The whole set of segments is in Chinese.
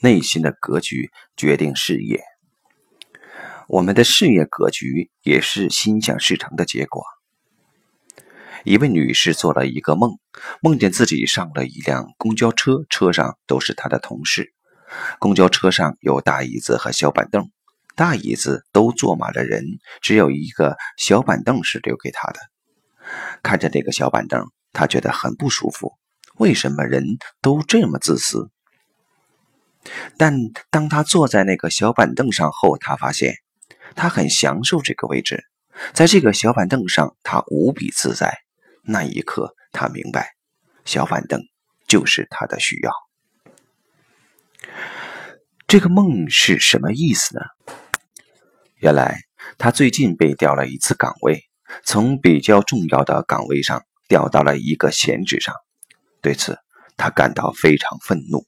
内心的格局决定事业。我们的事业格局也是心想事成的结果。一位女士做了一个梦，梦见自己上了一辆公交车，车上都是她的同事。公交车上有大椅子和小板凳，大椅子都坐满了人，只有一个小板凳是留给她的。看着那个小板凳，她觉得很不舒服。为什么人都这么自私？但当他坐在那个小板凳上后，他发现他很享受这个位置，在这个小板凳上，他无比自在。那一刻，他明白，小板凳就是他的需要。这个梦是什么意思呢？原来他最近被调了一次岗位，从比较重要的岗位上调到了一个闲职上。对此，他感到非常愤怒，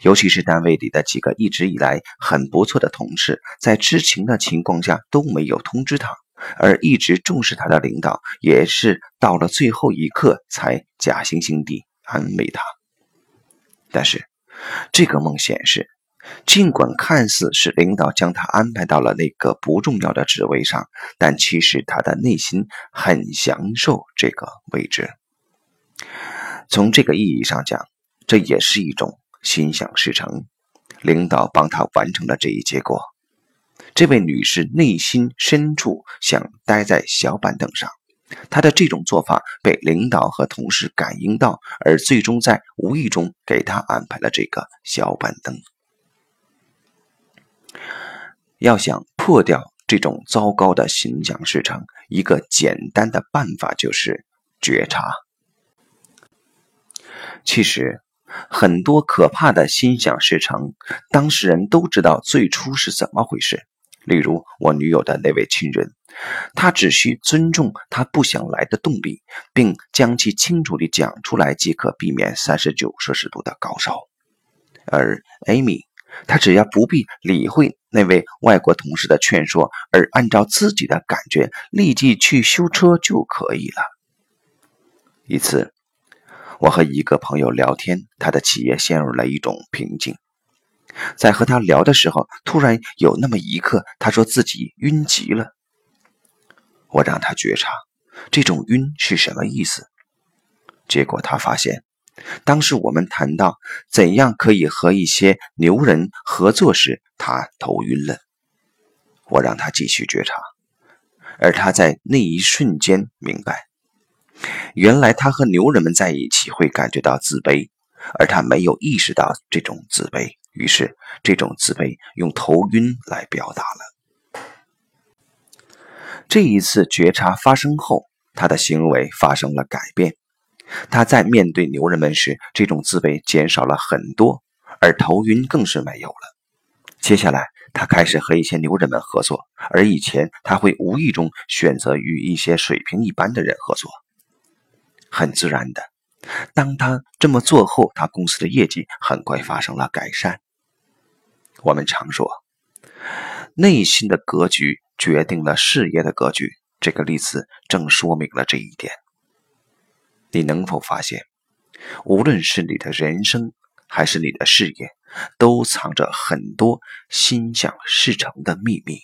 尤其是单位里的几个一直以来很不错的同事，在知情的情况下都没有通知他。而一直重视他的领导，也是到了最后一刻才假惺惺地安慰他。但是，这个梦显示，尽管看似是领导将他安排到了那个不重要的职位上，但其实他的内心很享受这个位置。从这个意义上讲，这也是一种心想事成，领导帮他完成了这一结果。这位女士内心深处想待在小板凳上，她的这种做法被领导和同事感应到，而最终在无意中给她安排了这个小板凳。要想破掉这种糟糕的心想事成，一个简单的办法就是觉察。其实，很多可怕的心想事成，当事人都知道最初是怎么回事。例如我女友的那位亲人，他只需尊重他不想来的动力，并将其清楚地讲出来，即可避免三十九摄氏度的高烧。而 Amy，她只要不必理会那位外国同事的劝说，而按照自己的感觉立即去修车就可以了。一次，我和一个朋友聊天，他的企业陷入了一种瓶颈。在和他聊的时候，突然有那么一刻，他说自己晕极了。我让他觉察这种晕是什么意思，结果他发现，当时我们谈到怎样可以和一些牛人合作时，他头晕了。我让他继续觉察，而他在那一瞬间明白，原来他和牛人们在一起会感觉到自卑，而他没有意识到这种自卑。于是，这种自卑用头晕来表达了。这一次觉察发生后，他的行为发生了改变。他在面对牛人们时，这种自卑减少了很多，而头晕更是没有了。接下来，他开始和一些牛人们合作，而以前他会无意中选择与一些水平一般的人合作。很自然的，当他这么做后，他公司的业绩很快发生了改善。我们常说，内心的格局决定了事业的格局。这个例子正说明了这一点。你能否发现，无论是你的人生还是你的事业，都藏着很多心想事成的秘密？